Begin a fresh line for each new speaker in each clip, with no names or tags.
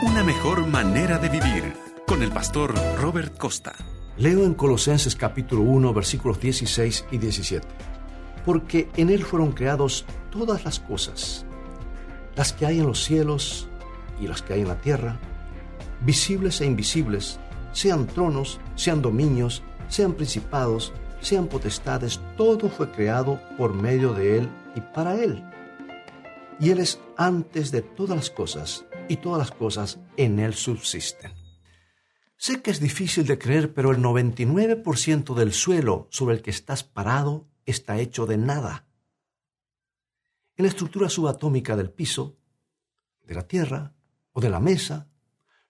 Una mejor manera de vivir con el pastor Robert Costa.
Leo en Colosenses capítulo 1 versículos 16 y 17. Porque en Él fueron creados todas las cosas, las que hay en los cielos y las que hay en la tierra, visibles e invisibles, sean tronos, sean dominios, sean principados, sean potestades, todo fue creado por medio de Él y para Él. Y Él es antes de todas las cosas, y todas las cosas en Él subsisten. Sé que es difícil de creer, pero el 99% del suelo sobre el que estás parado está hecho de nada. En la estructura subatómica del piso, de la Tierra o de la mesa,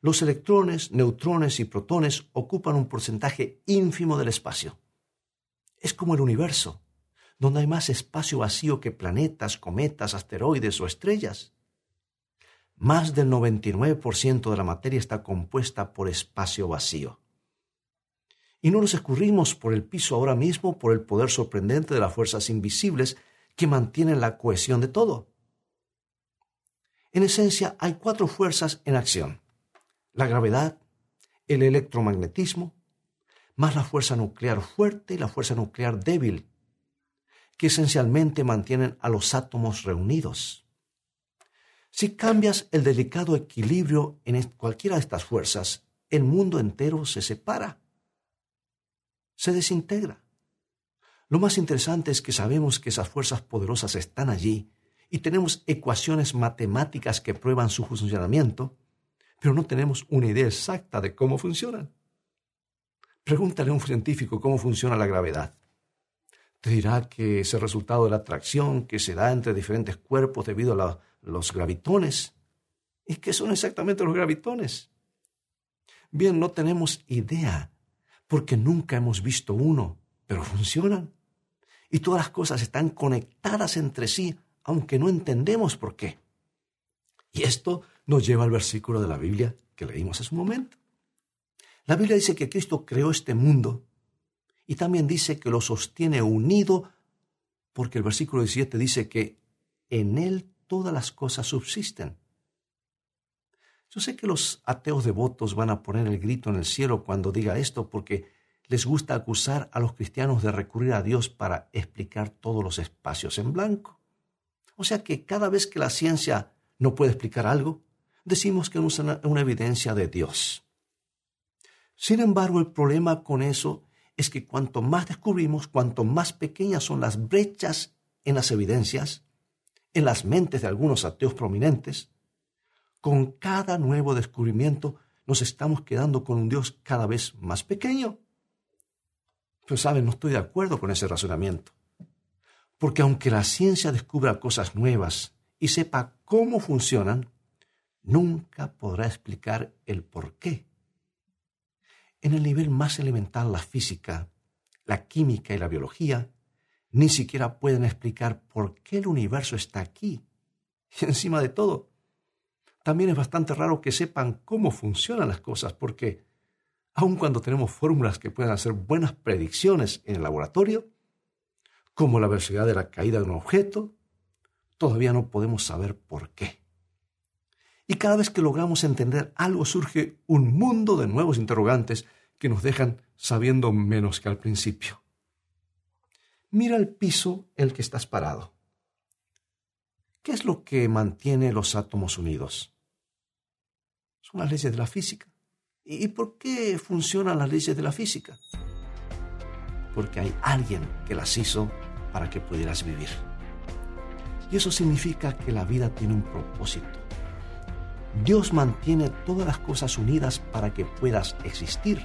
los electrones, neutrones y protones ocupan un porcentaje ínfimo del espacio. Es como el universo, donde hay más espacio vacío que planetas, cometas, asteroides o estrellas. Más del 99% de la materia está compuesta por espacio vacío. Y no nos escurrimos por el piso ahora mismo por el poder sorprendente de las fuerzas invisibles que mantienen la cohesión de todo. En esencia, hay cuatro fuerzas en acción. La gravedad, el electromagnetismo, más la fuerza nuclear fuerte y la fuerza nuclear débil, que esencialmente mantienen a los átomos reunidos. Si cambias el delicado equilibrio en cualquiera de estas fuerzas, el mundo entero se separa, se desintegra. Lo más interesante es que sabemos que esas fuerzas poderosas están allí y tenemos ecuaciones matemáticas que prueban su funcionamiento, pero no tenemos una idea exacta de cómo funcionan. Pregúntale a un científico cómo funciona la gravedad. Te dirá que es el resultado de la atracción que se da entre diferentes cuerpos debido a la los gravitones. ¿Y qué son exactamente los gravitones? Bien, no tenemos idea, porque nunca hemos visto uno, pero funcionan. Y todas las cosas están conectadas entre sí, aunque no entendemos por qué. Y esto nos lleva al versículo de la Biblia que leímos hace un momento. La Biblia dice que Cristo creó este mundo y también dice que lo sostiene unido porque el versículo 17 dice que en Él todas las cosas subsisten. Yo sé que los ateos devotos van a poner el grito en el cielo cuando diga esto porque les gusta acusar a los cristianos de recurrir a Dios para explicar todos los espacios en blanco. O sea que cada vez que la ciencia no puede explicar algo, decimos que es una, una evidencia de Dios. Sin embargo, el problema con eso es que cuanto más descubrimos, cuanto más pequeñas son las brechas en las evidencias, en las mentes de algunos ateos prominentes, con cada nuevo descubrimiento nos estamos quedando con un Dios cada vez más pequeño. Pero saben, no estoy de acuerdo con ese razonamiento. Porque aunque la ciencia descubra cosas nuevas y sepa cómo funcionan, nunca podrá explicar el por qué. En el nivel más elemental, la física, la química y la biología ni siquiera pueden explicar por qué el universo está aquí. Y encima de todo, también es bastante raro que sepan cómo funcionan las cosas, porque aun cuando tenemos fórmulas que pueden hacer buenas predicciones en el laboratorio, como la velocidad de la caída de un objeto, todavía no podemos saber por qué. Y cada vez que logramos entender algo surge un mundo de nuevos interrogantes que nos dejan sabiendo menos que al principio. Mira el piso en el que estás parado. ¿Qué es lo que mantiene los átomos unidos? Son las leyes de la física. ¿Y por qué funcionan las leyes de la física? Porque hay alguien que las hizo para que pudieras vivir. Y eso significa que la vida tiene un propósito. Dios mantiene todas las cosas unidas para que puedas existir.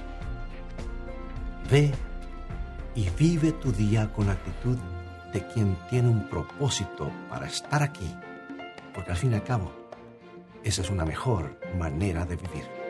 Ve y vive tu día con la actitud de quien tiene un propósito para estar aquí, porque al fin y al cabo, esa es una mejor manera de vivir.